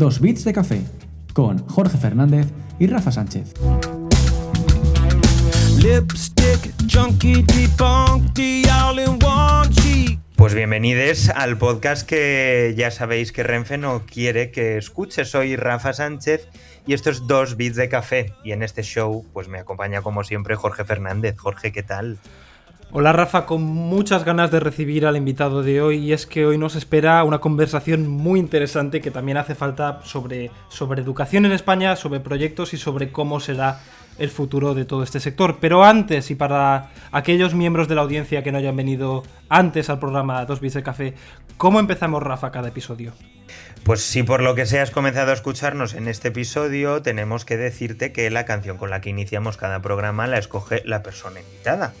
Dos Bits de Café, con Jorge Fernández y Rafa Sánchez. Pues bienvenidos al podcast que ya sabéis que Renfe no quiere que escuche. Soy Rafa Sánchez y esto es Dos Bits de Café. Y en este show pues me acompaña como siempre Jorge Fernández. Jorge, ¿qué tal? Hola Rafa, con muchas ganas de recibir al invitado de hoy y es que hoy nos espera una conversación muy interesante que también hace falta sobre, sobre educación en España, sobre proyectos y sobre cómo será el futuro de todo este sector. Pero antes, y para aquellos miembros de la audiencia que no hayan venido antes al programa Dos Bits de Café, ¿cómo empezamos Rafa cada episodio? Pues si por lo que sea has comenzado a escucharnos en este episodio, tenemos que decirte que la canción con la que iniciamos cada programa la escoge la persona invitada.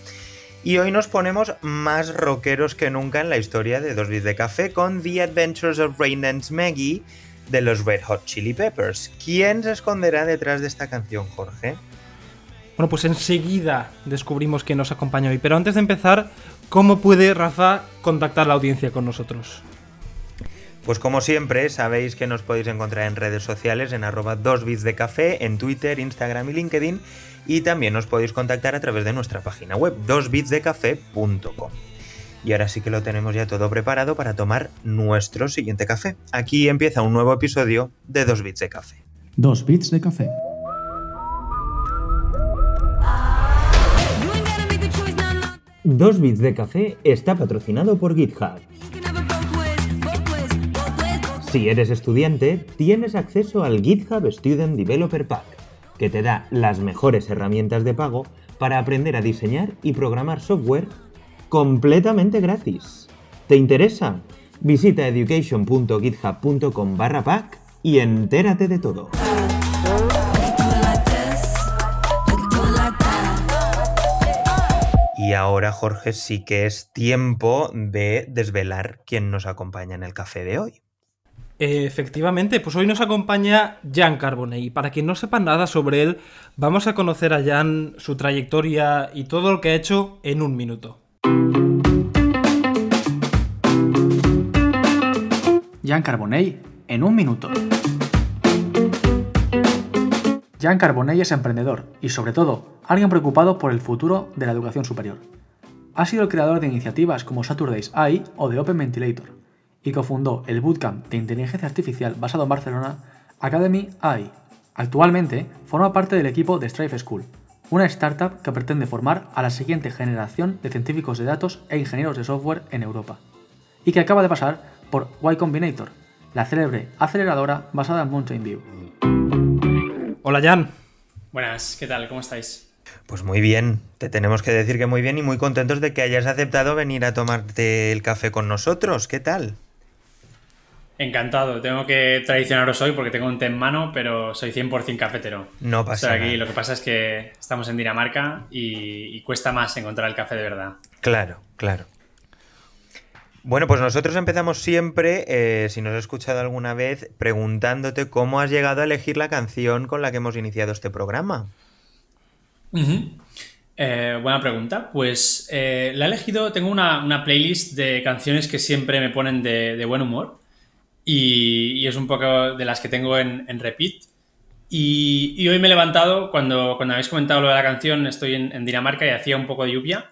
Y hoy nos ponemos más rockeros que nunca en la historia de Dos Bits de Café con The Adventures of Rain Dance Maggie de los Red Hot Chili Peppers. ¿Quién se esconderá detrás de esta canción, Jorge? Bueno, pues enseguida descubrimos quién nos acompaña hoy. Pero antes de empezar, ¿cómo puede Rafa contactar la audiencia con nosotros? Pues como siempre, sabéis que nos podéis encontrar en redes sociales en arroba 2 bits de café, en Twitter, Instagram y LinkedIn, y también nos podéis contactar a través de nuestra página web, 2bitsdecafé.com. Y ahora sí que lo tenemos ya todo preparado para tomar nuestro siguiente café. Aquí empieza un nuevo episodio de 2 bits de café. 2 Bits de Café. Dos bits de café está patrocinado por GitHub. Si eres estudiante, tienes acceso al GitHub Student Developer Pack, que te da las mejores herramientas de pago para aprender a diseñar y programar software completamente gratis. ¿Te interesa? Visita education.github.com barra pack y entérate de todo. Y ahora, Jorge, sí que es tiempo de desvelar quién nos acompaña en el café de hoy. Efectivamente, pues hoy nos acompaña Jan Carbonell. Y para quien no sepa nada sobre él, vamos a conocer a Jan, su trayectoria y todo lo que ha hecho en un minuto. Jan Carbonell, en un minuto. Jan Carbonell es emprendedor y, sobre todo, alguien preocupado por el futuro de la educación superior. Ha sido el creador de iniciativas como Saturdays AI o de Open Ventilator y cofundó el bootcamp de inteligencia artificial basado en Barcelona, Academy AI. Actualmente forma parte del equipo de Stripe School, una startup que pretende formar a la siguiente generación de científicos de datos e ingenieros de software en Europa, y que acaba de pasar por Y Combinator, la célebre aceleradora basada en Mountain View. Hola Jan. Buenas, ¿qué tal? ¿Cómo estáis? Pues muy bien, te tenemos que decir que muy bien y muy contentos de que hayas aceptado venir a tomarte el café con nosotros. ¿Qué tal? Encantado. Tengo que traicionaros hoy porque tengo un té en mano, pero soy 100% cafetero. No pasa aquí. nada. Lo que pasa es que estamos en Dinamarca y, y cuesta más encontrar el café de verdad. Claro, claro. Bueno, pues nosotros empezamos siempre, eh, si nos has escuchado alguna vez, preguntándote cómo has llegado a elegir la canción con la que hemos iniciado este programa. Eh, buena pregunta. Pues eh, la he elegido, tengo una, una playlist de canciones que siempre me ponen de, de buen humor y, es un poco de las que tengo en, repeat. Y, hoy me he levantado, cuando, cuando habéis comentado lo de la canción, estoy en, Dinamarca y hacía un poco de lluvia.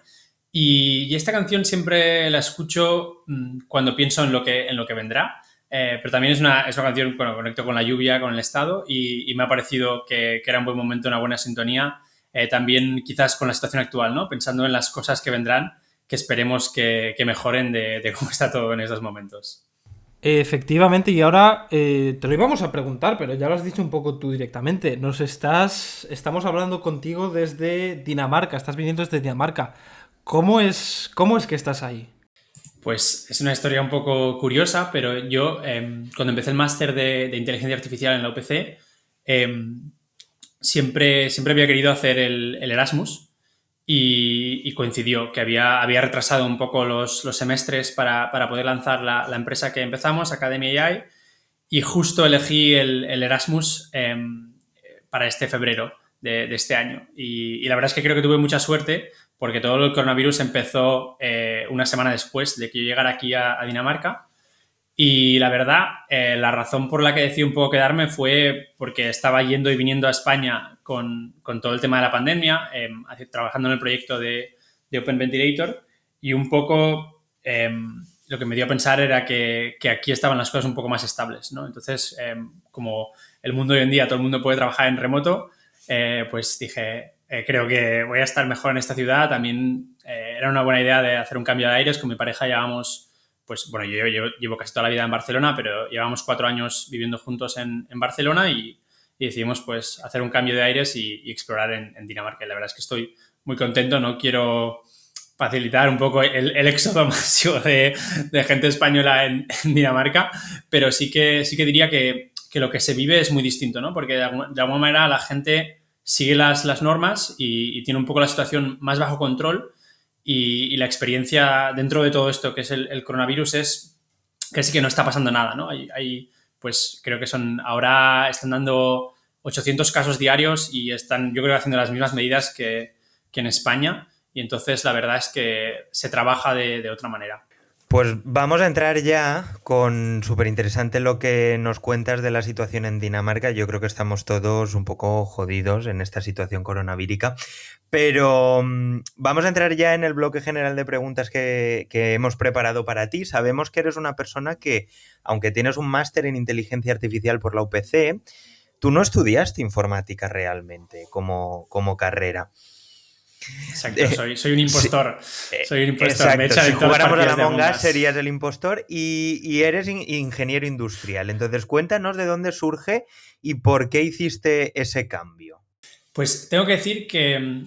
Y, esta canción siempre la escucho mm, cuando pienso en lo que, en lo que vendrá. Eh, pero también es una, es una canción, bueno, conecto con la lluvia, con el estado y, me ha parecido que, que, era un buen momento, una buena sintonía. Eh, también quizás con la situación actual, ¿no? Pensando en las cosas que vendrán, que esperemos que, que mejoren de, de, cómo está todo en estos momentos. Efectivamente, y ahora eh, te lo íbamos a preguntar, pero ya lo has dicho un poco tú directamente. Nos estás. Estamos hablando contigo desde Dinamarca, estás viniendo desde Dinamarca. ¿Cómo es, cómo es que estás ahí? Pues es una historia un poco curiosa, pero yo eh, cuando empecé el máster de, inteligencia artificial en la UPC, eh, siempre, siempre había querido hacer el Erasmus y, coincidió que había, había retrasado un poco los, los semestres para, para, poder lanzar la, la, empresa que empezamos, Academy AI, y justo elegí el, el Erasmus eh, para este febrero de, este año. Y, la verdad es que creo que tuve mucha suerte porque todo el coronavirus empezó eh, una semana después de que yo llegara aquí a, a Dinamarca. Y la verdad, eh, la razón por la que decidí un poco quedarme fue porque estaba yendo y viniendo a España con, con todo el tema de la pandemia, em, trabajando en el proyecto de, de, Open Ventilator y un poco em, lo que me dio a pensar era que, que, aquí estaban las cosas un poco más estables, ¿no? Entonces, em, como el mundo hoy en día todo el mundo puede trabajar en remoto, eh, pues dije, eh, creo que voy a estar mejor en esta ciudad. También eh, era una buena idea de hacer un cambio de aires. Con mi pareja llevamos, pues bueno, yo llevo, casi toda la vida en Barcelona, pero llevamos cuatro años viviendo juntos en, en Barcelona y, y, decidimos pues hacer un cambio de aires y, y explorar en, en, Dinamarca. Y la verdad es que estoy muy contento. No quiero facilitar un poco el, el éxodo masivo de, de gente española en, en, Dinamarca, pero sí que, sí que diría que, que lo que se vive es muy distinto, ¿no? Porque de alguna, de alguna manera la gente sigue las, las normas y, y, tiene un poco la situación más bajo control y, y la experiencia dentro de todo esto que es el, el, coronavirus es que sí que no está pasando nada, ¿no? Hay, hay, pues creo que son, ahora están dando 800 casos diarios y están, yo creo, haciendo las mismas medidas que, que en España y entonces la verdad es que se trabaja de, de otra manera. Pues vamos a entrar ya con súper interesante lo que nos cuentas de la situación en Dinamarca. Yo creo que estamos todos un poco jodidos en esta situación coronavírica. Pero um, vamos a entrar ya en el bloque general de preguntas que, que, hemos preparado para ti. Sabemos que eres una persona que, aunque tienes un máster en inteligencia artificial por la UPC, tú no estudiaste informática realmente como, como carrera. Exacto, soy, soy, un impostor. Sí, soy un impostor. Exacto. Me he si jugáramos a la Among serías el impostor y, y eres in, ingeniero industrial. Entonces, cuéntanos de dónde surge y por qué hiciste ese cambio. Pues tengo que decir que,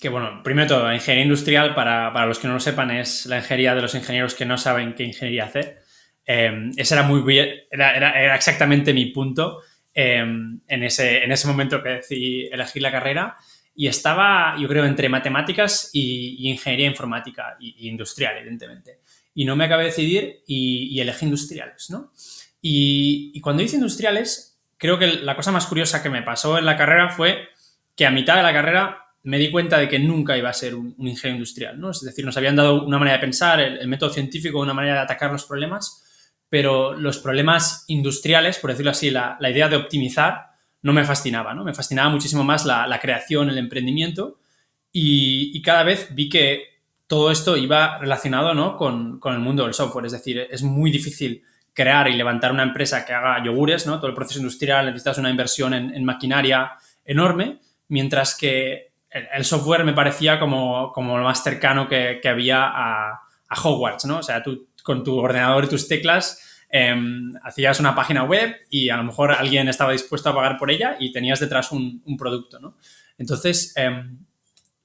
que bueno, primero todo, la ingeniería industrial, para, para, los que no lo sepan, es la ingeniería de los ingenieros que no saben qué ingeniería hacer. Eh, ese era muy bien, era, era, era exactamente mi punto eh, en, ese, en ese momento que decidí elegir la carrera y estaba, yo creo, entre matemáticas y, ingeniería informática y, industrial, evidentemente. Y no me acabé de decidir y, y elegí industriales, ¿no? Y, cuando hice industriales, creo que la cosa más curiosa que me pasó en la carrera fue que a mitad de la carrera me di cuenta de que nunca iba a ser un, ingeniero industrial, ¿no? Es decir, nos habían dado una manera de pensar, el, método científico, una manera de atacar los problemas, pero los problemas industriales, por decirlo así, la idea de optimizar, no me fascinaba, ¿no? Me fascinaba muchísimo más la, la creación, el emprendimiento y, y, cada vez vi que todo esto iba relacionado ¿no? con, con, el mundo del software. Es decir, es muy difícil crear y levantar una empresa que haga yogures, ¿no? Todo el proceso industrial necesitas una inversión en, maquinaria enorme, mientras que el, el, software me parecía como, como lo más cercano que, que había a, a, Hogwarts, ¿no? O sea, tú con tu ordenador y tus teclas eh, hacías una página web y a lo mejor alguien estaba dispuesto a pagar por ella y tenías detrás un, producto, ¿no? Entonces, eh,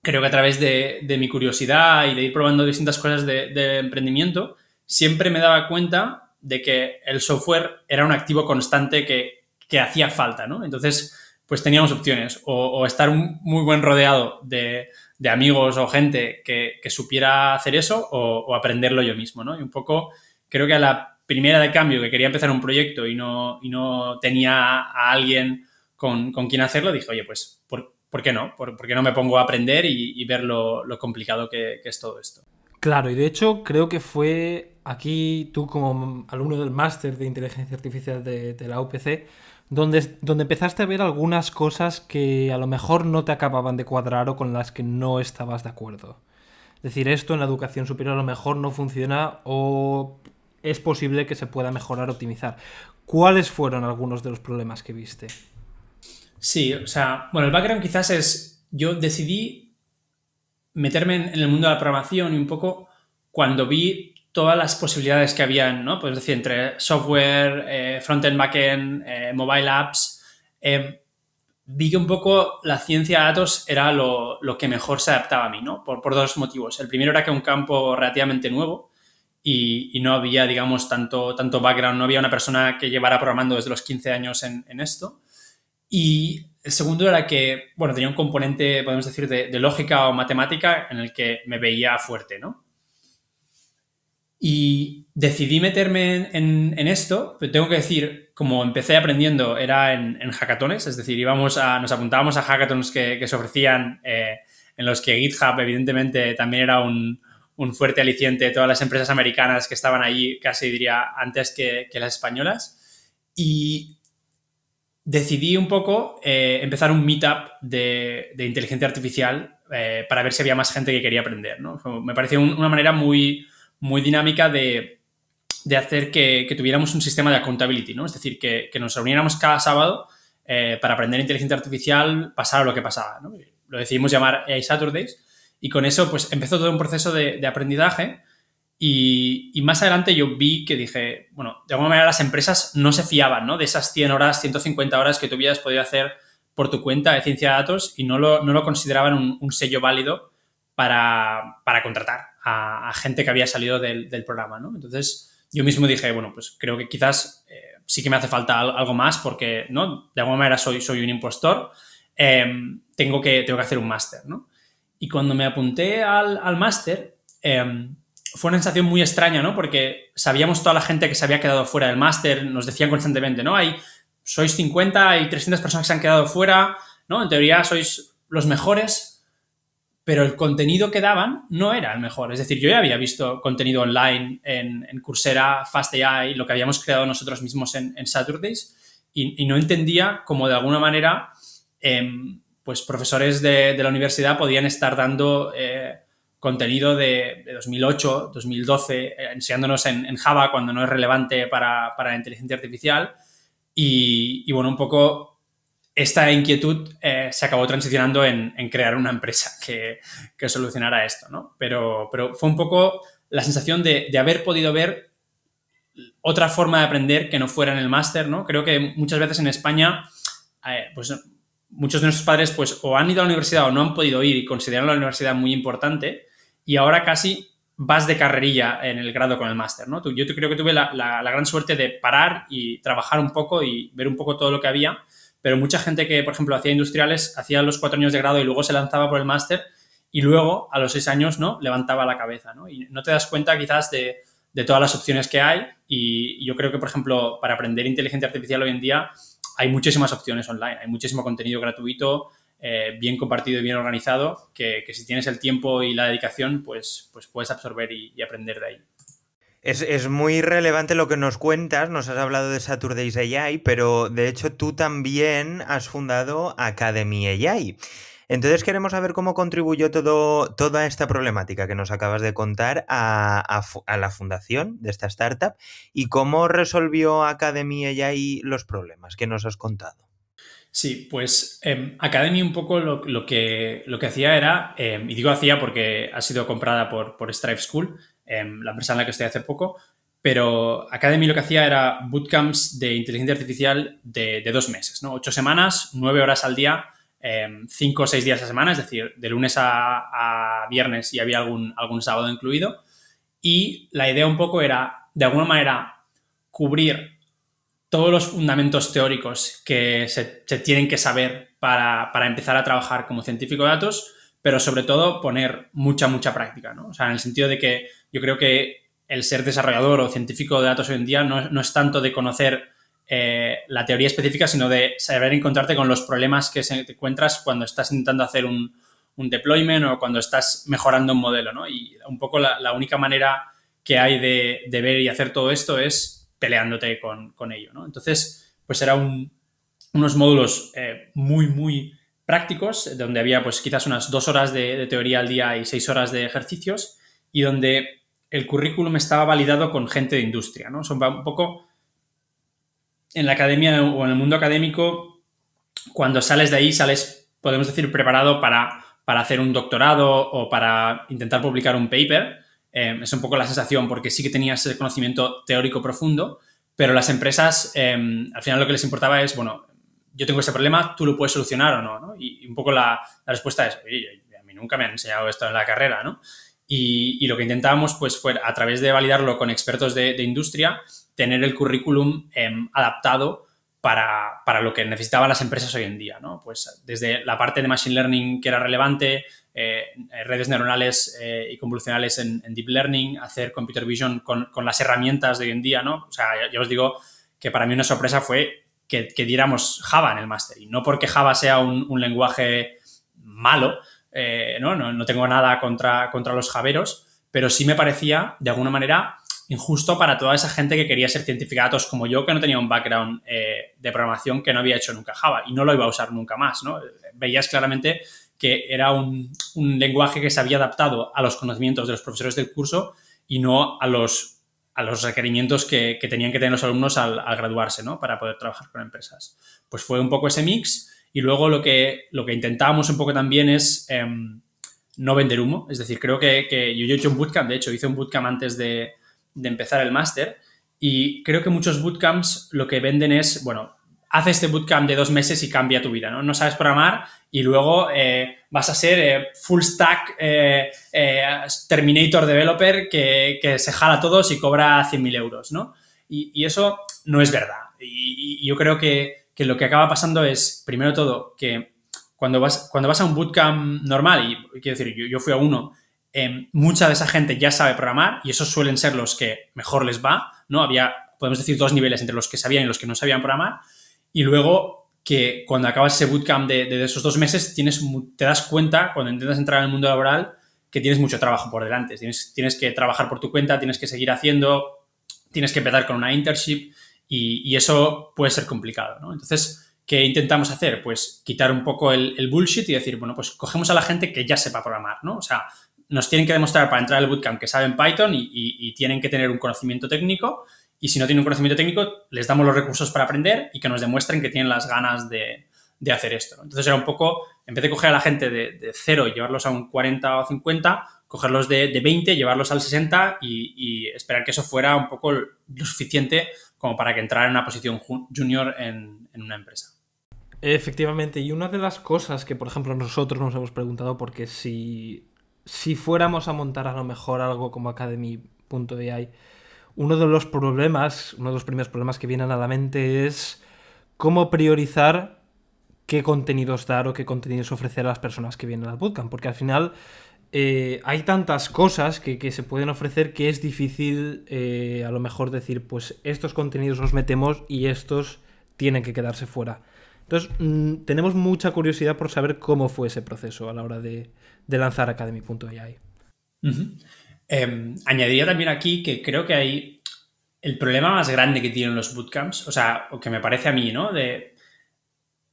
creo que a través de, mi curiosidad y de ir probando distintas cosas de, emprendimiento, siempre me daba cuenta de que el software era un activo constante que, hacía falta, ¿no? Entonces, pues teníamos opciones, o, estar muy buen rodeado de, amigos o gente que, que supiera hacer eso, o, o, aprenderlo yo mismo, ¿no? Y un poco, creo que a la primera de cambio que quería empezar un proyecto y no, y no tenía a alguien con, con quien hacerlo, dije, oye, pues, ¿por, ¿por qué no? ¿Por, ¿Por, qué no me pongo a aprender y, ver lo, lo complicado que, es todo esto? Claro, y de hecho creo que fue aquí tú como alumno del máster de inteligencia artificial de, de la UPC, donde, donde empezaste a ver algunas cosas que a lo mejor no te acababan de cuadrar o con las que no estabas de acuerdo. Es decir, esto en la educación superior a lo mejor no funciona o es posible que se pueda mejorar, optimizar. ¿Cuáles fueron algunos de los problemas que viste? Sí, o sea, bueno, el background quizás es, yo decidí meterme en, el mundo de la programación y un poco cuando vi todas las posibilidades que había, ¿no? Pues decir, entre software, eh, frontend, backend, eh, mobile apps, eh, vi que un poco la ciencia de datos era lo, lo, que mejor se adaptaba a mí, ¿no? Por, por dos motivos. El primero era que un campo relativamente nuevo, y, no había, digamos, tanto, tanto background, no había una persona que llevara programando desde los 15 años en, en esto. Y el segundo era que, bueno, tenía un componente, podemos decir, de, lógica o matemática en el que me veía fuerte, ¿no? Y decidí meterme en, en, esto, pero tengo que decir, como empecé aprendiendo, era en, en hackatones, es decir, íbamos a, nos apuntábamos a hackathons que, que se ofrecían, eh, en los que GitHub, evidentemente, también era un, un fuerte aliciente de todas las empresas americanas que estaban allí, casi diría, antes que, las españolas. Y decidí un poco eh, empezar un meetup de, de inteligencia artificial eh, para ver si había más gente que quería aprender. ¿no? Me pareció una manera muy, muy dinámica de, de hacer que, tuviéramos un sistema de accountability, ¿no? es decir, que, nos reuniéramos cada sábado eh, para aprender inteligencia artificial, pasara lo que pasaba. Lo decidimos llamar AI Saturdays y con eso pues empezó todo un proceso de, de aprendizaje y, y, más adelante yo vi que dije, bueno, de alguna manera las empresas no se fiaban ¿no? de esas 100 horas, 150 horas que tú hubieras podido hacer por tu cuenta de ciencia de datos y no lo, no lo consideraban un, un, sello válido para, para contratar a, a, gente que había salido del, del, programa, ¿no? Entonces, yo mismo dije, bueno, pues creo que quizás eh, sí que me hace falta algo más porque, ¿no? De alguna manera soy, soy un impostor, eh, tengo, que, tengo que hacer un máster, ¿no? Y cuando me apunté al, al máster, eh, fue una sensación muy extraña, ¿no? Porque sabíamos toda la gente que se había quedado fuera del máster, nos decían constantemente, ¿no? Hay sois 50 y 300 personas que se han quedado fuera, ¿no? En teoría sois los mejores, pero el contenido que daban no era el mejor. Es decir, yo ya había visto contenido online en, en Coursera, FastAI, lo que habíamos creado nosotros mismos en, Saturdays, y, no entendía cómo de alguna manera, eh, pues profesores de, de, la universidad podían estar dando eh, contenido de, de, 2008, 2012, eh, enseñándonos en, en, Java cuando no es relevante para, para la inteligencia artificial y, y, bueno, un poco esta inquietud eh, se acabó transicionando en, en, crear una empresa que, que solucionara esto, ¿no? Pero, pero, fue un poco la sensación de, de, haber podido ver otra forma de aprender que no fuera en el máster, ¿no? Creo que muchas veces en España, eh, pues muchos de nuestros padres pues o han ido a la universidad o no han podido ir y consideran la universidad muy importante y ahora casi vas de carrerilla en el grado con el máster, ¿no? Yo creo que tuve la, la, gran suerte de parar y trabajar un poco y ver un poco todo lo que había, pero mucha gente que, por ejemplo, hacía industriales, hacía los cuatro años de grado y luego se lanzaba por el máster y luego, a los seis años, ¿no? Levantaba la cabeza, ¿no? Y no te das cuenta quizás de, de todas las opciones que hay y, yo creo que, por ejemplo, para aprender inteligencia artificial hoy en día hay muchísimas opciones online, hay muchísimo contenido gratuito, eh, bien compartido y bien organizado, que, si tienes el tiempo y la dedicación, pues, pues puedes absorber y, y aprender de ahí. Es, es, muy relevante lo que nos cuentas, nos has hablado de Saturdays AI, pero de hecho tú también has fundado Academy AI. Entonces queremos saber cómo contribuyó todo, toda esta problemática que nos acabas de contar a, la fundación de esta startup y cómo resolvió Academy AI los problemas que nos has contado. Sí, pues eh, Academy un poco lo, que, lo que hacía era, eh, y digo hacía porque ha sido comprada por, por Stripe School, eh, la empresa en la que estoy hace poco, pero Academy lo que hacía era bootcamps de inteligencia artificial de, de dos meses, ¿no? Ocho semanas, nueve horas al día, cinco o seis días a semana, es decir, de lunes a, viernes y había algún, algún sábado incluido. Y la idea un poco era, de alguna manera, cubrir todos los fundamentos teóricos que se, se tienen que saber para, para, empezar a trabajar como científico de datos, pero sobre todo poner mucha, mucha práctica, ¿no? O sea, en el sentido de que yo creo que el ser desarrollador o científico de datos hoy en día no, no es tanto de conocer eh, la teoría específica, sino de saber encontrarte con los problemas que te encuentras cuando estás intentando hacer un, un deployment o cuando estás mejorando un modelo, ¿no? Y un poco la, única manera que hay de, de ver y hacer todo esto es peleándote con, con ello, ¿no? Entonces, pues era un, unos módulos eh, muy, muy prácticos, donde había pues quizás unas dos horas de, de, teoría al día y seis horas de ejercicios, y donde el currículum estaba validado con gente de industria, ¿no? Son un poco en la academia o en el mundo académico, cuando sales de ahí, sales, podemos decir, preparado para, para hacer un doctorado o para intentar publicar un paper, eh, es un poco la sensación, porque sí que tenías ese conocimiento teórico profundo, pero las empresas, eh, al final lo que les importaba es, bueno, yo tengo ese problema, tú lo puedes solucionar o no, ¿no? Y, un poco la, la respuesta es, a mí nunca me han enseñado esto en la carrera, ¿no? Y, y, lo que intentábamos, pues, fue a través de validarlo con expertos de, de industria, tener el currículum eh, adaptado para, para, lo que necesitaban las empresas hoy en día, ¿no? Pues desde la parte de Machine Learning que era relevante, eh, redes neuronales eh, y convolucionales en, Deep Learning, hacer Computer Vision con, con, las herramientas de hoy en día, ¿no? O sea, ya os digo que para mí una sorpresa fue que, que diéramos Java en el máster. Y no porque Java sea un, un lenguaje malo, eh, ¿no? ¿no? ¿no? tengo nada contra, contra los javeros, pero sí me parecía, de alguna manera, injusto para toda esa gente que quería ser científica de datos como yo, que no tenía un background eh, de programación que no había hecho nunca Java y no lo iba a usar nunca más, ¿no? Veías claramente que era un, lenguaje que se había adaptado a los conocimientos de los profesores del curso y no a los, a los requerimientos que, tenían que tener los alumnos al, graduarse, ¿no? Para poder trabajar con empresas. Pues fue un poco ese mix y luego lo que, lo que intentábamos un poco también es em, no vender humo. Es decir, creo que, que yo, yo he hecho un bootcamp, de hecho hice un bootcamp antes de, de empezar el máster. Y creo que muchos bootcamps lo que venden es, bueno, haz este bootcamp de dos meses y cambia tu vida, ¿no? No sabes programar y luego eh, vas a ser eh, full stack eh, Terminator developer que, se jala a todos y cobra 100.000 euros, ¿no? Y, eso no es verdad. Y, yo creo que, lo que acaba pasando es, primero todo, que cuando vas, cuando vas a un bootcamp normal, y quiero decir, yo fui a uno Em, mucha de esa gente ya sabe programar y esos suelen ser los que mejor les va, ¿no? Había, podemos decir, dos niveles entre los que sabían y los que no sabían programar. Y luego que cuando acabas ese bootcamp de, esos dos meses, tienes, te das cuenta, cuando intentas entrar en el mundo laboral, que tienes mucho trabajo por delante. Tienes, tienes que trabajar por tu cuenta, tienes que seguir haciendo, tienes que empezar con una internship y, eso puede ser complicado, ¿no? Entonces, ¿qué intentamos hacer? Pues quitar un poco el, el, bullshit y decir, bueno, pues cogemos a la gente que ya sepa programar, ¿no? O sea, nos tienen que demostrar para entrar al bootcamp que saben Python y, tienen que tener un conocimiento técnico. Y si no tienen un conocimiento técnico, les damos los recursos para aprender y que nos demuestren que tienen las ganas de, hacer esto. Entonces era un poco, en vez de coger a la gente de, cero y llevarlos a un 40 o 50, cogerlos de, 20, llevarlos al 60 y, esperar que eso fuera un poco lo suficiente como para que entrara en una posición junior en, en una empresa. Efectivamente, y una de las cosas que, por ejemplo, nosotros nos hemos preguntado, porque si si fuéramos a montar a lo mejor algo como Academy.ai, uno de los problemas, uno de los primeros problemas que vienen a la mente es cómo priorizar qué contenidos dar o qué contenidos ofrecer a las personas que vienen al bootcamp, porque al final eh, hay tantas cosas que, se pueden ofrecer que es difícil eh, a lo mejor decir, pues estos contenidos los metemos y estos tienen que quedarse fuera. Entonces, mm, tenemos mucha curiosidad por saber cómo fue ese proceso a la hora de, lanzar Academy.ai. Em, añadiría también aquí que creo que hay el problema más grande que tienen los bootcamps, o sea, o que me parece a mí, ¿no? De,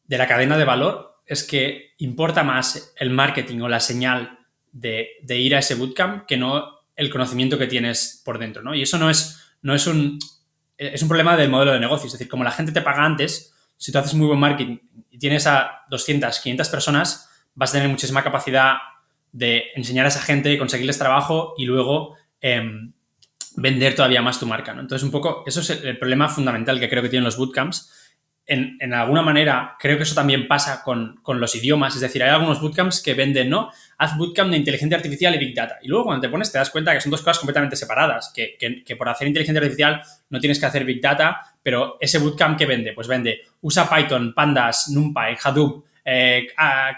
la cadena de valor, es que importa más el marketing o la señal de, ir a ese bootcamp que no el conocimiento que tienes por dentro, ¿no? Y eso no es, no es un... Es un problema del modelo de negocio, es decir, como la gente te paga antes, si tú haces muy buen marketing y tienes a 200, 500 personas, vas a tener muchísima capacidad de enseñar a esa gente, conseguirles trabajo y luego em, vender todavía más tu marca. ¿no? Entonces, un poco, eso es el problema fundamental que creo que tienen los bootcamps, en, alguna manera, creo que eso también pasa con, los idiomas. Es decir, hay algunos bootcamps que venden, ¿no? Haz bootcamp de inteligencia artificial y Big Data. Y luego cuando te pones te das cuenta que son dos cosas completamente separadas. Que, por hacer inteligencia artificial no tienes que hacer Big Data, pero ese bootcamp que vende, pues vende, usa Python, Pandas, NumPy, Hadoop, eh,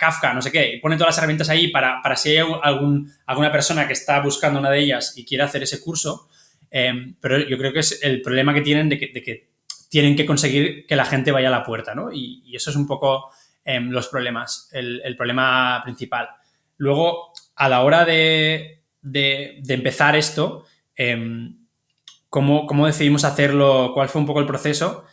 Kafka, no sé qué, y todas las herramientas ahí para, para si hay algún, alguna persona que está buscando una de ellas y quiere hacer ese curso. Eh, pero yo creo que es el problema que tienen de que tienen que conseguir que la gente vaya a la puerta, ¿no? Y, eso es un poco em, los problemas, el, problema principal. Luego, a la hora de, empezar esto, em, ¿cómo, decidimos hacerlo? ¿Cuál fue un poco el proceso?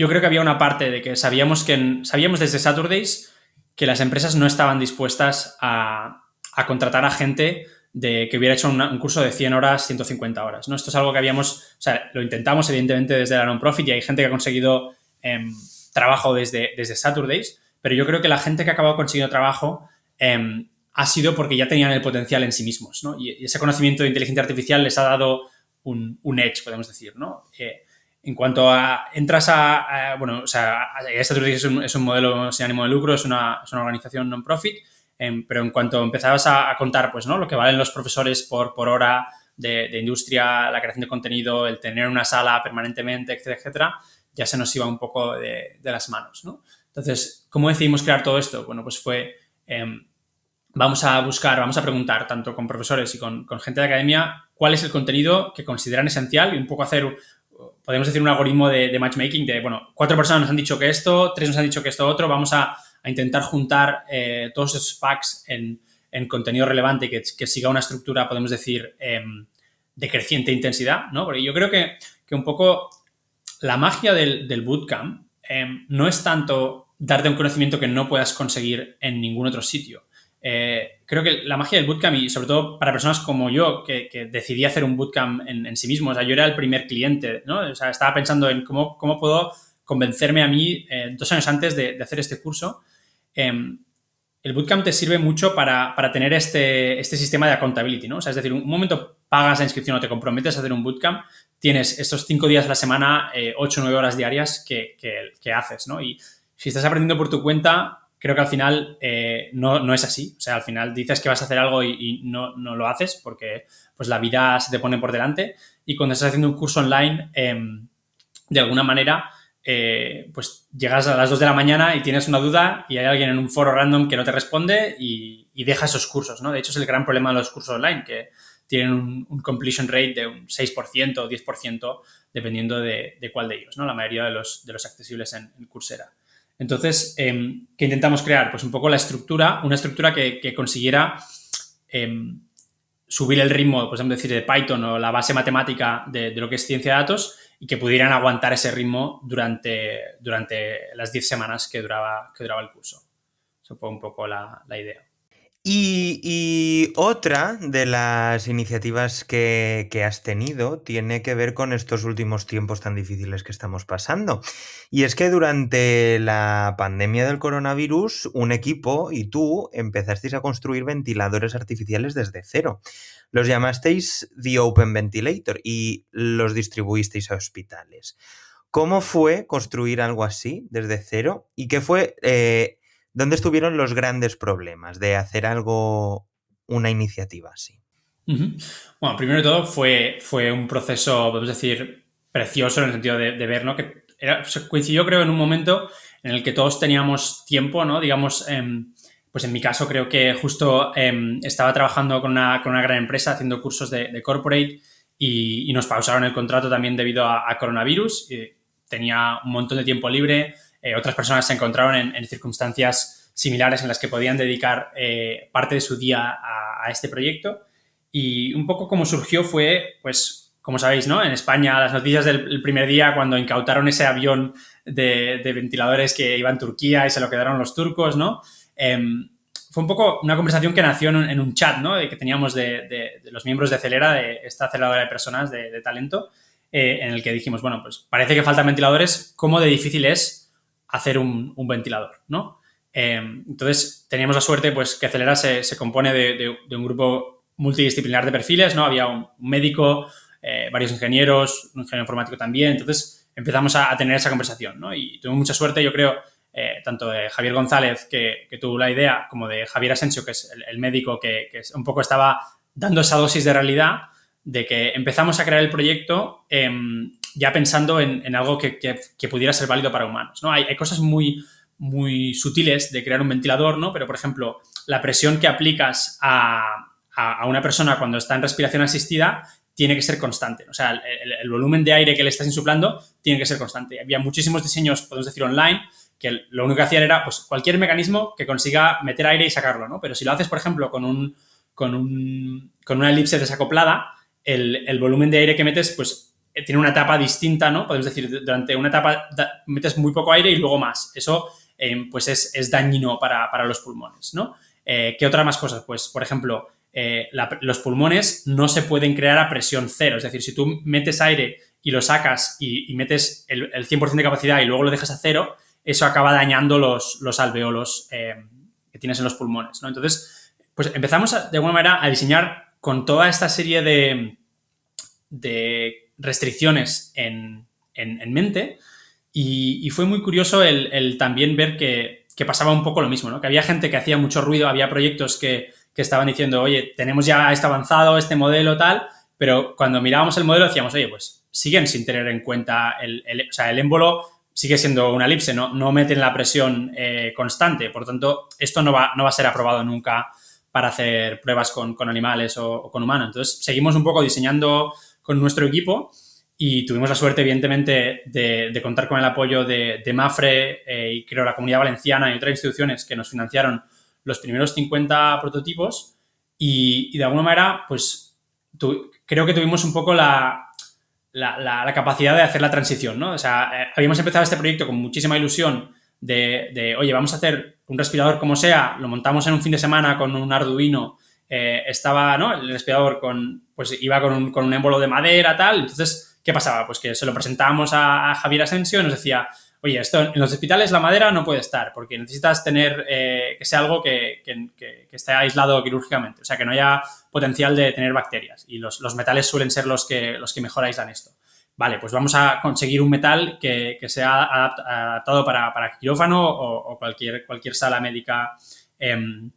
Yo creo que había una parte de que sabíamos que sabíamos desde Saturdays que las empresas no estaban dispuestas a, a contratar a gente de que hubiera hecho un, curso de 100 horas, 150 horas. ¿no? Esto es algo que habíamos, o sea, lo intentamos evidentemente desde la non-profit y hay gente que ha conseguido em, trabajo desde, desde Saturdays, pero yo creo que la gente que ha acabado consiguiendo trabajo em, ha sido porque ya tenían el potencial en sí mismos, ¿no? Y, ese conocimiento de inteligencia artificial les ha dado un, un edge, podemos decir, ¿no? Eh, en cuanto a, entras a, bueno, o sea, Saturdays es un, es un modelo sin ánimo de lucro, es una, es una organización non-profit, Em, pero en cuanto empezabas a, contar, pues, ¿no? Lo que valen los profesores por, por hora de, industria, la creación de contenido, el tener una sala permanentemente, etcétera, etcétera, ya se nos iba un poco de, las manos, ¿no? Entonces, ¿cómo decidimos crear todo esto? Bueno, pues fue, em, vamos a buscar, vamos a preguntar, tanto con profesores y con, gente de academia, cuál es el contenido que consideran esencial y un poco hacer podemos decir un algoritmo de, matchmaking de, bueno, cuatro personas nos han dicho que esto, tres nos han dicho que esto otro, vamos a intentar juntar eh, todos esos packs en, en contenido relevante que, que siga una estructura, podemos decir, em, de creciente intensidad, ¿no? Porque yo creo que, un poco la magia del, bootcamp em, no es tanto darte un conocimiento que no puedas conseguir en ningún otro sitio. Eh, creo que la magia del bootcamp, y sobre todo para personas como yo, que, decidí hacer un bootcamp en, sí mismo, o sea, yo era el primer cliente, estaba pensando en cómo, cómo puedo convencerme a mí eh, dos años antes de, hacer este curso. Em, el bootcamp te sirve mucho para, tener este, este, sistema de accountability, ¿no? Es decir, un momento pagas la inscripción o te comprometes a hacer un bootcamp, tienes estos cinco días a la semana, eh, ocho o nueve horas diarias que, que, haces, ¿no? Y si estás aprendiendo por tu cuenta, creo que al final eh, no, es así. O sea, al final dices que vas a hacer algo y, no, lo haces porque pues la vida se te pone por delante. Y cuando estás haciendo un curso online, em, de alguna manera eh, pues llegas a las 2 de la mañana y tienes una duda y hay alguien en un foro random que no te responde y, deja esos cursos, ¿no? De hecho, es el gran problema de los cursos online, que tienen un, completion rate de un 6% o 10%, dependiendo de, cuál de ellos, ¿no? La mayoría de los, de los accesibles en, Coursera. Entonces, em, ¿qué intentamos crear? Pues un poco la estructura, una estructura que, consiguiera em, subir el ritmo, pues decir, de Python o la base matemática de, de, lo que es ciencia de datos y que pudieran aguantar ese ritmo durante, durante las 10 semanas que duraba, que duraba el curso. Eso fue un poco la, idea. Y, otra de las iniciativas que, que, has tenido tiene que ver con estos últimos tiempos tan difíciles que estamos pasando. Y es que durante la pandemia del coronavirus, un equipo y tú empezasteis a construir ventiladores artificiales desde cero. Los llamasteis The Open Ventilator y los distribuisteis a hospitales. ¿Cómo fue construir algo así desde cero? ¿Y qué fue, eh, dónde estuvieron los grandes problemas de hacer algo, una iniciativa así? Bueno, primero de todo fue, fue un proceso, podemos decir, precioso en el sentido de, ver, ¿no? Que coincidió, creo, en un momento en el que todos teníamos tiempo, ¿no? Digamos, em, pues en mi caso creo que justo em, estaba trabajando con una, gran empresa haciendo cursos de, corporate y, nos pausaron el contrato también debido a, coronavirus. tenía un montón de tiempo libre. Eh, otras personas se encontraron en, circunstancias similares en las que podían dedicar eh, parte de su día a, este proyecto. Y un poco como surgió fue, pues, como sabéis, ¿no? En España, las noticias del primer día, cuando incautaron ese avión de, de, ventiladores que iba en Turquía y se lo quedaron los turcos, ¿no? Em, fue un poco una conversación que nació en un, chat, ¿no? Que teníamos de, los miembros de Celera, de esta aceleradora de personas de, talento, eh, en el que dijimos, bueno, pues parece que faltan ventiladores, ¿cómo de difícil es hacer un, ventilador, ¿no? Em, entonces, teníamos la suerte, pues, que Celera se, compone de, un grupo multidisciplinar de perfiles, ¿no? Había un, médico, eh, varios ingenieros, un ingeniero informático también, entonces empezamos a, tener esa conversación, ¿no? Y tuvimos mucha suerte, yo creo, eh, tanto de Javier González, que, tuvo la idea, como de Javier Asensio, que es el, médico que, un poco estaba dando esa dosis de realidad, de que empezamos a crear el proyecto em, ya pensando en, algo que, pudiera ser válido para humanos. ¿no? Hay, cosas muy, muy sutiles de crear un ventilador, ¿no? pero por ejemplo, la presión que aplicas a, una persona cuando está en respiración asistida tiene que ser constante. O sea, el, el, volumen de aire que le estás insuflando tiene que ser constante. Había muchísimos diseños, podemos decir, online, que lo único que hacían era pues, cualquier mecanismo que consiga meter aire y sacarlo, ¿no? Pero si lo haces, por ejemplo, con, un, con, un, con una elipse desacoplada, el, volumen de aire que metes, pues tiene una etapa distinta, ¿no? Podemos decir, durante una etapa metes muy poco aire y luego más. Eso, eh, pues, es, dañino para, los pulmones, ¿no? Eh, ¿Qué otra más cosas? Pues, por ejemplo, los pulmones no se pueden crear a presión cero. Es decir, si tú metes aire y lo sacas y, metes el, el 100% de capacidad y luego lo dejas a cero, eso acaba dañando los, los alveolos eh, que tienes en los pulmones. ¿no? Entonces, pues empezamos de alguna manera a diseñar con toda esta serie de, de restricciones en, mente y, fue muy curioso el, también ver que, pasaba un poco lo mismo, ¿no? que había gente que hacía mucho ruido, había proyectos que, estaban diciendo, oye, tenemos ya esto avanzado, este modelo tal, pero cuando mirábamos el modelo decíamos, oye, pues siguen sin tener en cuenta el, el o sea, el émbolo sigue siendo una elipse, no, no meten la presión eh, constante. Por tanto, esto no va, no va a ser aprobado nunca para hacer pruebas con, animales o, con humanos. Entonces, seguimos un poco diseñando con nuestro equipo y tuvimos la suerte, evidentemente, de, contar con el apoyo de, Mafre eh, y creo la Comunidad Valenciana y otras instituciones que nos financiaron los primeros 50 prototipos y, de alguna manera, pues creo que tuvimos un poco la, la, capacidad de hacer la transición, ¿no? O sea, eh, habíamos empezado este proyecto con muchísima ilusión de, oye, vamos a hacer un respirador como sea, lo montamos en un fin de semana con un Arduino, eh, estaba, ¿no? El respirador con, pues iba con un, con un émbolo de madera, tal, entonces, ¿qué pasaba? Pues que se lo presentábamos a, Javier Asensio y nos decía, oye, esto en los hospitales la madera no puede estar porque necesitas tener eh, que sea algo que, esté aislado quirúrgicamente, o sea, que no haya potencial de tener bacterias y los, metales suelen ser los que, los que mejor aíslan esto. Vale, pues vamos a conseguir un metal que, sea adaptado para, quirófano o, cualquier, cualquier sala médica em,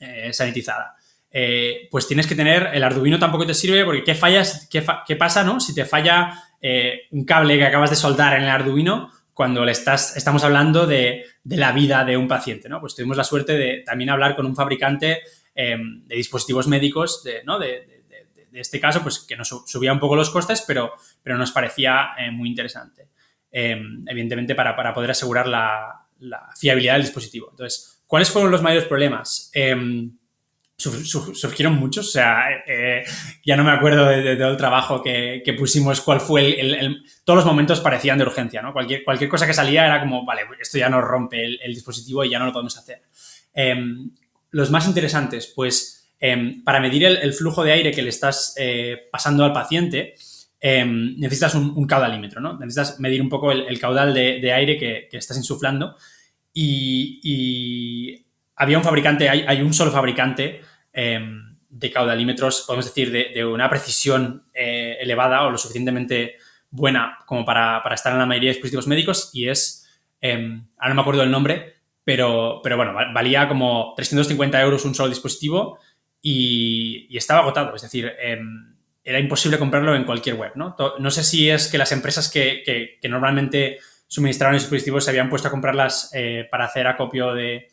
eh, sanitizada. Eh, pues tienes que tener, el Arduino tampoco te sirve porque ¿qué fallas, qué, qué pasa, no? Si te falla un cable que acabas de soldar en el Arduino, cuando le estás, estamos hablando de, la vida de un paciente, ¿no? Pues tuvimos la suerte de también hablar con un fabricante em, de dispositivos médicos, de, ¿no? De, este caso, pues que nos subía un poco los costes, pero, pero nos parecía eh, muy interesante, em, evidentemente para, poder asegurar la, la, fiabilidad del dispositivo. Entonces, ¿cuáles fueron los mayores problemas? Surgieron muchos, o sea, eh, ya no me acuerdo de, trabajo que, pusimos, cuál fue el, Todos los momentos parecían de urgencia, ¿no? Cualquier, cualquier cosa que salía era como, vale, esto ya nos rompe el, dispositivo y ya no lo podemos hacer. Em, los más interesantes, pues, em, para medir el, flujo de aire que le estás eh, pasando al paciente, em, necesitas un, caudalímetro, ¿no? Necesitas medir un poco el, caudal de, aire que, estás insuflando y, había un fabricante, hay un solo fabricante Em, de caudalímetros, podemos decir, de, una precisión eh, elevada o lo suficientemente buena como para, estar en la mayoría de dispositivos médicos y es, em, ahora no me acuerdo el nombre, pero, pero bueno, valía como 350 euros un solo dispositivo y, estaba agotado, es decir, em, era imposible comprarlo en cualquier web, ¿no? No sé si es que las empresas que, normalmente suministraron dispositivos se habían puesto a comprarlas eh, para hacer acopio de,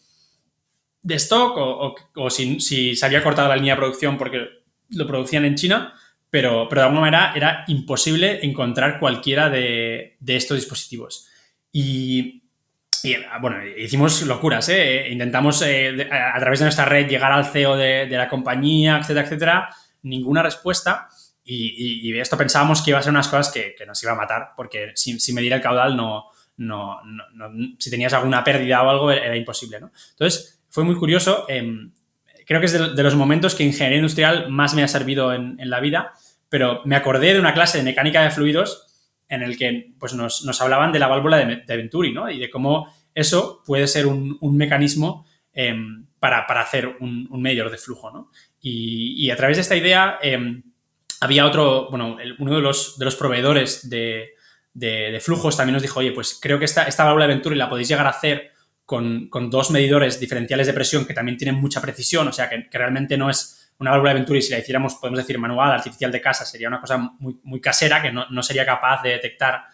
de stock o, si, se había cortado la línea de producción porque lo producían en China, pero, pero de alguna manera era imposible encontrar cualquiera de, estos dispositivos. Y, bueno, hicimos locuras, ¿eh? intentamos eh, a través de nuestra red llegar al CEO de, la compañía, etcétera, etcétera, ninguna respuesta. Y, y, esto pensábamos que iba a ser unas cosas que, nos iba a matar, porque sin, medir el caudal no, no, si tenías alguna pérdida o algo era, imposible, ¿no? Entonces, fue muy curioso. Em, creo que es de, los momentos que ingeniería industrial más me ha servido en, la vida, pero me acordé de una clase de mecánica de fluidos en el que pues, nos, hablaban de la válvula de, Venturi ¿no? y de cómo eso puede ser un, mecanismo em, para, hacer un, medidor de flujo. ¿no? Y, a través de esta idea em, había otro, bueno, uno de los, de los proveedores de, flujos también nos dijo, oye, pues creo que esta, esta válvula de Venturi la podéis llegar a hacer con, dos medidores diferenciales de presión que también tienen mucha precisión, o sea, que, realmente no es una válvula de Venturi, si la hiciéramos, podemos decir, manual, artificial de casa, sería una cosa muy, muy casera que no, sería capaz de detectar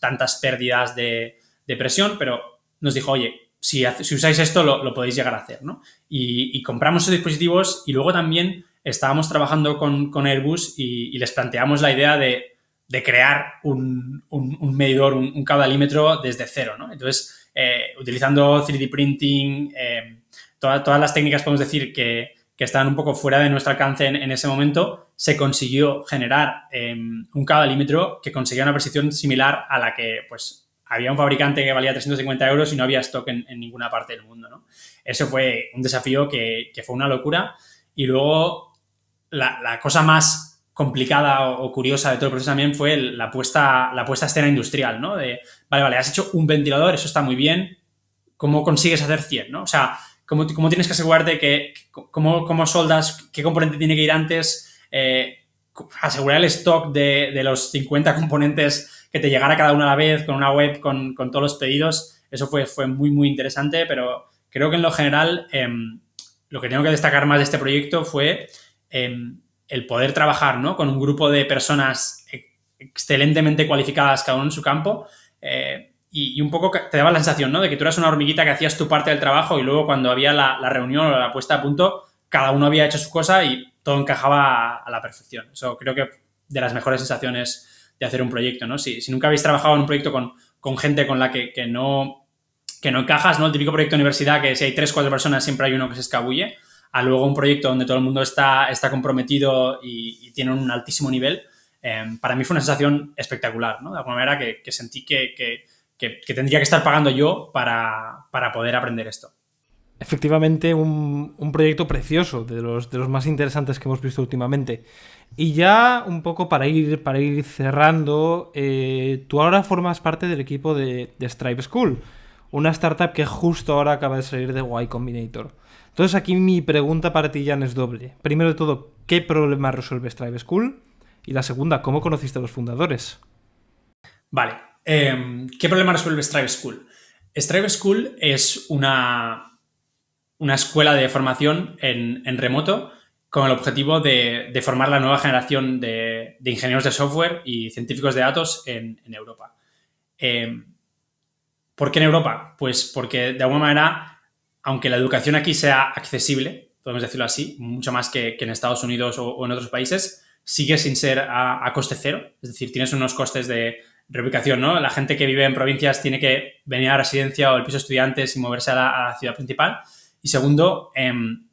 tantas pérdidas de, presión, pero nos dijo, oye, si, si usáis esto lo, podéis llegar a hacer, ¿no? Y, compramos esos dispositivos y luego también estábamos trabajando con, Airbus y, les planteamos la idea de, crear un, medidor, un, un, caudalímetro desde cero, ¿no? Entonces, eh, utilizando 3D printing, eh, todas las técnicas, podemos decir, que, que estaban un poco fuera de nuestro alcance en, ese momento, se consiguió generar em, un caudalímetro que conseguía una precisión similar a la que, pues, había un fabricante que valía 350 euros y no había stock en, ninguna parte del mundo, ¿no? Eso fue un desafío que, fue una locura. Y luego, la, la cosa más complicada o, curiosa de todo el proceso también fue la puesta, la puesta a escena industrial, ¿no? De, vale, vale, has hecho un ventilador, eso está muy bien, ¿cómo consigues hacer 100, ¿no? O sea, ¿cómo, cómo tienes que asegurarte que, cómo, cómo, soldas, qué componente tiene que ir antes, eh, asegurar el stock de, de, los 50 componentes que te llegara cada uno a la vez, con una web, con, con todos los pedidos, eso fue, fue muy, muy interesante, pero creo que en lo general em, lo que tengo que destacar más de este proyecto fue... Em, el poder trabajar ¿no? con un grupo de personas excelentemente cualificadas cada uno en su campo eh, y, un poco te daba la sensación ¿no? de que tú eras una hormiguita que hacías tu parte del trabajo y luego cuando había la, reunión o la puesta a punto, cada uno había hecho su cosa y todo encajaba a, la perfección. Eso creo que de las mejores sensaciones de hacer un proyecto. ¿no? Si, si nunca habéis trabajado en un proyecto con, con gente con la que, que no que no encajas, ¿no? El típico proyecto de universidad que si hay tres, cuatro personas siempre hay uno que se escabulle, a luego un proyecto donde todo el mundo está, está comprometido y, tiene un altísimo nivel, em, para mí fue una sensación espectacular, ¿no? De alguna manera que, sentí que, tendría que estar pagando yo para, poder aprender esto. Efectivamente, un, proyecto precioso, de los, más interesantes que hemos visto últimamente. Y ya un poco para ir, para ir cerrando, eh, tú ahora formas parte del equipo de, de, Stripe School, una startup que justo ahora acaba de salir de Y Combinator. Entonces aquí mi pregunta para ti, Jan, es doble. Primero de todo, ¿qué problema resuelve Stripe School? Y la segunda, ¿cómo conociste a los fundadores? Vale, em, ¿qué problema resuelve Stripe School? Stripe School es una, una escuela de formación en, en remoto con el objetivo de, formar la nueva generación de, ingenieros de software y científicos de datos en, Europa. Eh, ¿Por qué en Europa? Pues porque de alguna manera, aunque la educación aquí sea accesible, podemos decirlo así, mucho más que, en Estados Unidos o, en otros países, sigue sin ser a, coste cero. Es decir, tienes unos costes de reubicación, ¿no? La gente que vive en provincias tiene que venir a la residencia o el piso estudiantes y moverse a la, ciudad principal. Y segundo, em,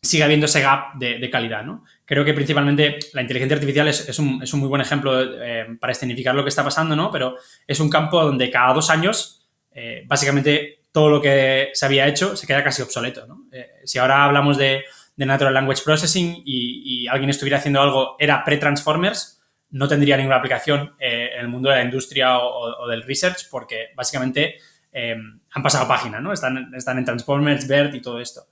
sigue habiendo ese gap de, calidad, ¿no? Creo que principalmente la inteligencia artificial es, un, muy buen ejemplo eh, para escenificar lo que está pasando, ¿no? Pero es un campo donde cada dos años, eh, básicamente, todo lo que se había hecho se queda casi obsoleto. Eh, si ahora hablamos de, Natural Language Processing y, alguien estuviera haciendo algo, era pre-transformers, no tendría ninguna aplicación en el mundo de la industria o, del research porque básicamente han pasado página, ¿no? Están, están en Transformers, BERT y todo esto.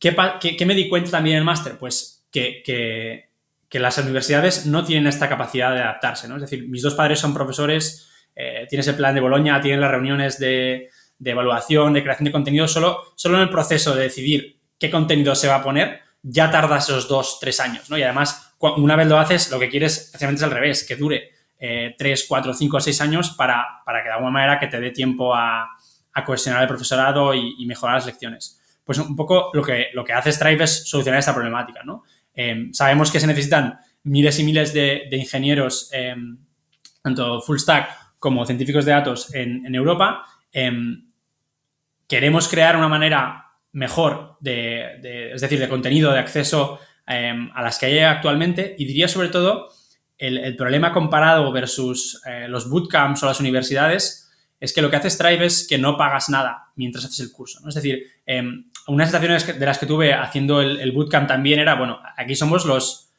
¿Qué, me di cuenta también en el máster? Pues que, las universidades no tienen esta capacidad de adaptarse, ¿no? Es decir, mis dos padres son profesores, eh, tienes el plan de Boloña, tienen las reuniones de, evaluación, de creación de contenido, solo, solo en el proceso de decidir qué contenido se va a poner, ya tardas esos dos, tres años, ¿no? Y además, una vez lo haces, lo que quieres especialmente es al revés, que dure eh, tres, cuatro, cinco, seis años para, para que de alguna manera que te dé tiempo a, a cohesionar el profesorado y mejorar las lecciones pues un poco lo que, lo que hace Stripe es solucionar esta problemática, ¿no? Em, sabemos que se necesitan miles y miles de, ingenieros, em, tanto full stack como científicos de datos en, Europa. Em, queremos crear una manera mejor de, es decir, de contenido, de acceso a las que hay actualmente y diría sobre todo el, problema comparado versus eh, los bootcamps o las universidades es que lo que hace Stripe es que no pagas nada mientras haces el curso. Es decir, unas sensaciones de las que tuve haciendo el, bootcamp también era, bueno, aquí somos los,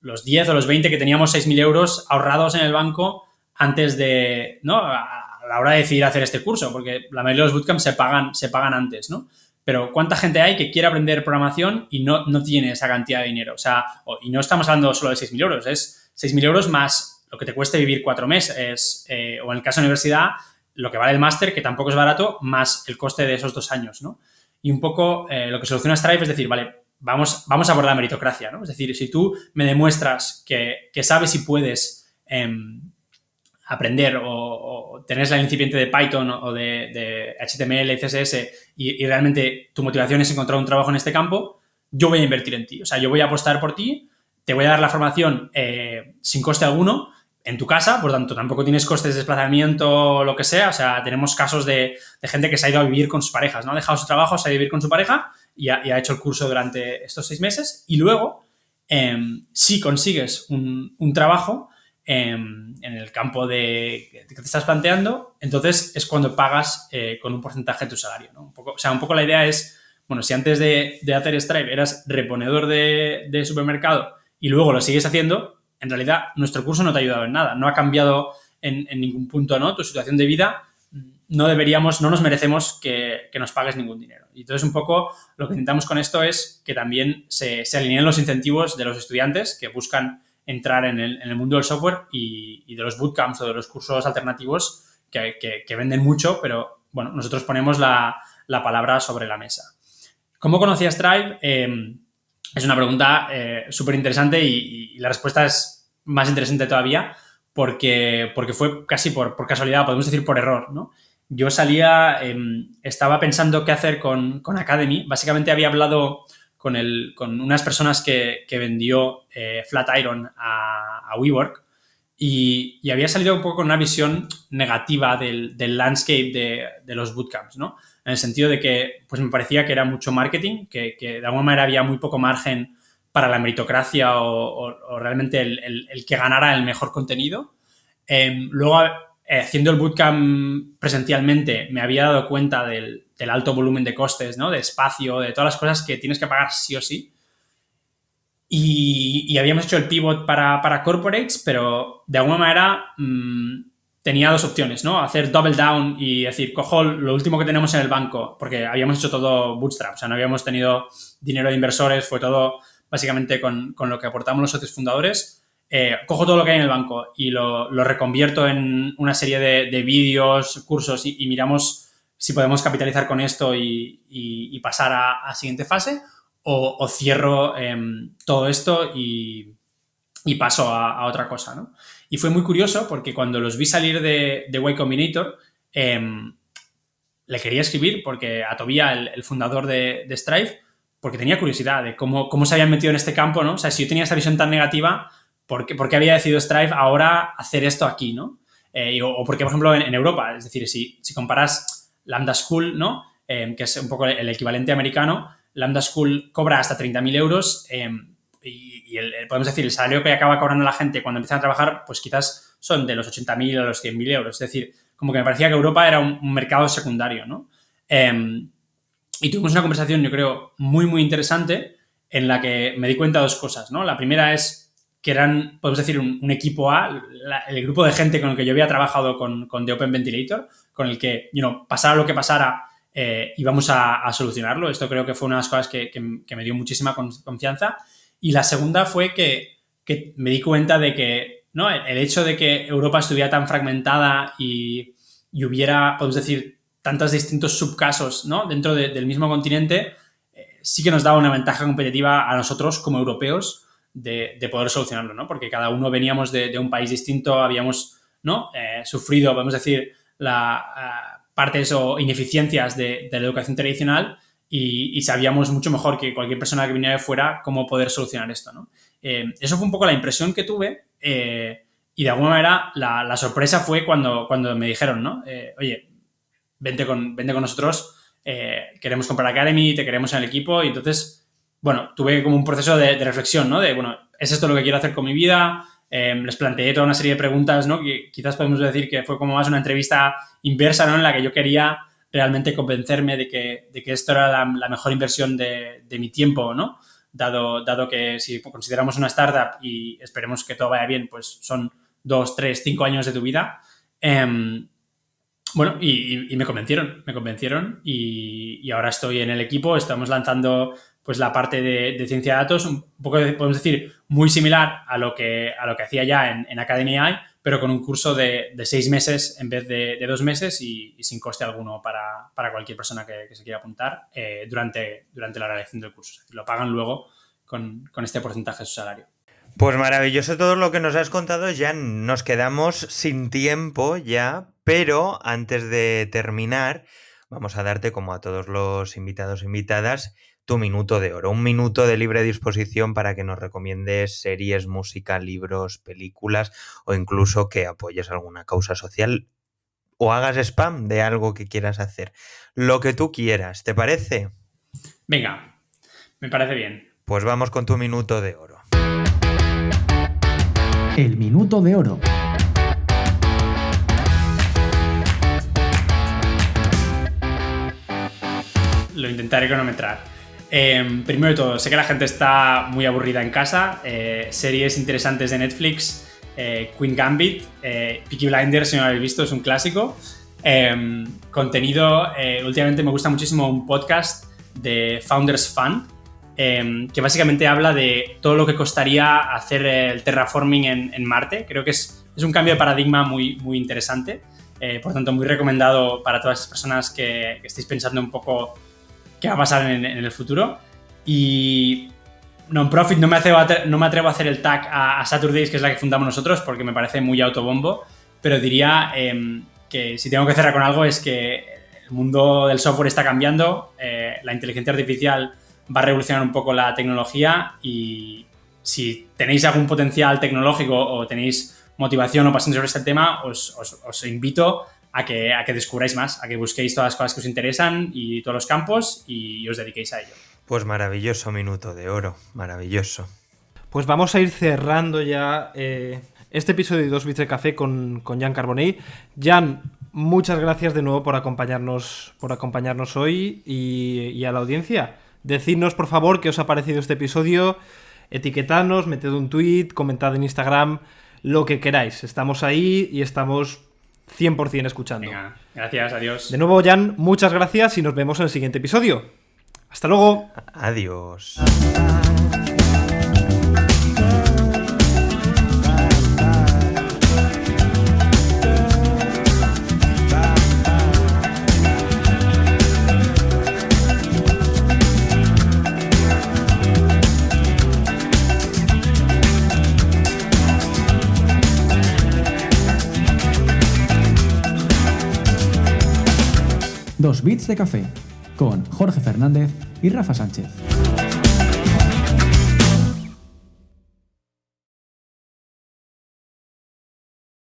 los 10 o los 20 que teníamos 6.000 euros ahorrados en el banco antes de, ¿no? A la hora de decidir hacer este curso, porque la mayoría de los bootcamps se pagan, se pagan antes, ¿no? Pero ¿cuánta gente hay que quiere aprender programación y no, no tiene esa cantidad de dinero? O sea, y no estamos hablando solo de 6.000 euros, es 6.000 euros más lo que te cueste vivir cuatro meses, eh, o en el caso de universidad, lo que vale el máster, que tampoco es barato, más el coste de esos dos años, ¿no? Y un poco eh, lo que soluciona Stripe es decir, vale, vamos, vamos a abordar la meritocracia, ¿no? Es decir, si tú me demuestras que, sabes y puedes em, aprender o, tenés la incipiente de Python o de, HTML, CSS y, realmente tu motivación es encontrar un trabajo en este campo, yo voy a invertir en ti. O sea, yo voy a apostar por ti, te voy a dar la formación eh, sin coste alguno en tu casa, por tanto, tampoco tienes costes de desplazamiento o lo que sea. O sea, tenemos casos de, gente que se ha ido a vivir con sus parejas, ¿no? Ha dejado su trabajo, se ha ido a vivir con su pareja y ha, hecho el curso durante estos seis meses. Y luego, em, si consigues un, trabajo em, en el campo de, que te estás planteando, entonces es cuando pagas eh, con un porcentaje de tu salario. Un poco, o sea, un poco la idea es, bueno, si antes de, hacer Stripe eras reponedor de, de supermercado y luego lo sigues haciendo, en realidad nuestro curso no te ha ayudado en nada, no ha cambiado en, ningún punto ¿no? tu situación de vida, no deberíamos, no nos merecemos que, nos pagues ningún dinero. Y entonces un poco lo que intentamos con esto es que también se, alineen los incentivos de los estudiantes que buscan entrar en el, mundo del software y, de los bootcamps o de los cursos alternativos que, venden mucho, pero bueno, nosotros ponemos la, palabra sobre la mesa. ¿Cómo conocías Stripe? Eh, es una pregunta eh, súper interesante y, la respuesta es más interesante todavía porque, fue casi por, casualidad, podemos decir por error, ¿no? Yo salía, em, estaba pensando qué hacer con, Academy. Básicamente había hablado con, el, con unas personas que, vendió eh, Flatiron a, a WeWork y, había salido un poco con una visión negativa del, landscape de, los bootcamps, ¿no? En el sentido de que pues me parecía que era mucho marketing, que, de alguna manera había muy poco margen para la meritocracia o, realmente el, que ganara el mejor contenido. Em, luego, eh, haciendo el bootcamp presencialmente, me había dado cuenta del, alto volumen de costes, ¿no? De espacio, de todas las cosas que tienes que pagar sí o sí. Y, habíamos hecho el pivot para, para, corporates, pero de alguna manera mm, tenía dos opciones, ¿no? Hacer double down y decir, cojo lo último que tenemos en el banco, porque habíamos hecho todo bootstrap, o sea, no habíamos tenido dinero de inversores, fue todo básicamente con, con lo que aportamos los socios fundadores. Eh, cojo todo lo que hay en el banco y lo, lo reconvierto en una serie de vídeos, cursos y, miramos si podemos capitalizar con esto y, y, pasar a, a, siguiente fase o, cierro em, todo esto y, paso a, otra cosa, ¿no? Y fue muy curioso porque cuando los vi salir de, de Way Combinator, em, le quería escribir porque a Tobía, el, fundador de, Stripe, porque tenía curiosidad de cómo, cómo se habían metido en este campo, ¿no? O sea, si yo tenía esa visión tan negativa, ¿por qué, había decidido Stripe ahora hacer esto aquí, ¿no? Eh, o, porque, por ejemplo, en, Europa, es decir, si, si comparas Lambda School, ¿no? Em, que es un poco el equivalente americano, Lambda School cobra hasta 30.000 euros em, y, podemos decir, el salario que acaba cobrando la gente cuando empiezan a trabajar, pues quizás son de los 80.000 a los 100.000 euros. Es decir, como que me parecía que Europa era un, mercado secundario, ¿no? Em, y tuvimos una conversación, yo creo, muy, muy interesante en la que me di cuenta de dos cosas, ¿no? La primera es que eran, podemos decir, un, equipo A, el grupo de gente con el que yo había trabajado con, con The Open Ventilator, con el que, you pasara lo que pasara, eh, y vamos a, solucionarlo. Esto creo que fue una de las cosas que, me dio muchísima confianza. Y la segunda fue que, me di cuenta de que ¿no? el, hecho de que Europa estuviera tan fragmentada y, hubiera, podemos decir, tantos distintos subcasos ¿no? dentro del mismo continente, eh, sí que nos daba una ventaja competitiva a nosotros como europeos de, poder solucionarlo, ¿no? porque cada uno veníamos de, un país distinto, habíamos ¿no? Eh, sufrido, podemos decir, la... Ah, partes o ineficiencias de, la educación tradicional y, sabíamos mucho mejor que cualquier persona que viniera de fuera cómo poder solucionar esto. ¿no? Eh, eso fue un poco la impresión que tuve eh, y de alguna manera la, sorpresa fue cuando, cuando me dijeron, ¿no? Eh, oye, vente con, vente con nosotros, queremos comprar Academy, te queremos en el equipo y entonces, bueno, tuve como un proceso de, de reflexión, ¿no? De, bueno, ¿es esto lo que quiero hacer con mi vida? Em, les planteé toda una serie de preguntas, ¿no? Que quizás podemos decir que fue como más una entrevista inversa, ¿no? En la que yo quería realmente convencerme de que, de que esto era la, mejor inversión de, de, mi tiempo, ¿no? Dado, dado que si consideramos una startup y esperemos que todo vaya bien, pues son dos, tres, cinco años de tu vida. Em, bueno, y, me convencieron, me convencieron y, ahora estoy en el equipo, estamos lanzando pues la parte de, ciencia de datos, un poco, podemos decir, muy similar a lo que, a lo que hacía ya en, en Academy AI, pero con un curso de, seis meses en vez de, dos meses y, sin coste alguno para, cualquier persona que, se quiera apuntar eh, durante, durante la realización del curso. Lo pagan luego con, con este porcentaje de su salario. Pues maravilloso todo lo que nos has contado, ya nos quedamos sin tiempo ya, pero antes de terminar, vamos a darte como a todos los invitados e invitadas tu minuto de oro, un minuto de libre disposición para que nos recomiendes series, música, libros, películas o incluso que apoyes alguna causa social o hagas spam de algo que quieras hacer. Lo que tú quieras, ¿te parece? Venga, me parece bien. Pues vamos con tu minuto de oro. El minuto de oro. Lo intentaré cronometrar. Em, primero de todo, sé que la gente está muy aburrida en casa. Eh, series interesantes de Netflix, eh, Queen Gambit, eh, Peaky Blinders, si no lo habéis visto, es un clásico. Em, contenido, últimamente me gusta muchísimo un podcast de Founders Fund, em, que básicamente habla de todo lo que costaría hacer el terraforming en, Marte. Creo que es, es, un cambio de paradigma muy, muy interesante. por tanto, muy recomendado para todas las personas que, que estéis pensando un poco qué va a pasar en, el futuro. Y non-profit no, me a, no me atrevo a hacer el tag a, Saturdays, que es la que fundamos nosotros, porque me parece muy autobombo, pero diría em, que si tengo que cerrar con algo es que el mundo del software está cambiando, eh, la inteligencia artificial va a revolucionar un poco la tecnología y si tenéis algún potencial tecnológico o tenéis motivación o pasión sobre este tema, os, os, invito a que, a que descubráis más, a que busquéis todas las cosas que os interesan y todos los campos y os dediquéis a ello. Pues maravilloso minuto de oro, maravilloso. Pues vamos a ir cerrando ya eh, este episodio de Dos Bits de Café con, con Jan Carbonell. Jan, muchas gracias de nuevo por acompañarnos, por acompañarnos hoy y, a la audiencia. Decidnos, por favor, qué os ha parecido este episodio. Etiquetadnos, meted un tweet, comentad en Instagram, lo que queráis. Estamos ahí y estamos 100% escuchando. Venga, gracias, adiós. De nuevo, Jan, muchas gracias y nos vemos en el siguiente episodio. Hasta luego. Adiós. Dos bits de café con Jorge Fernández y Rafa Sánchez.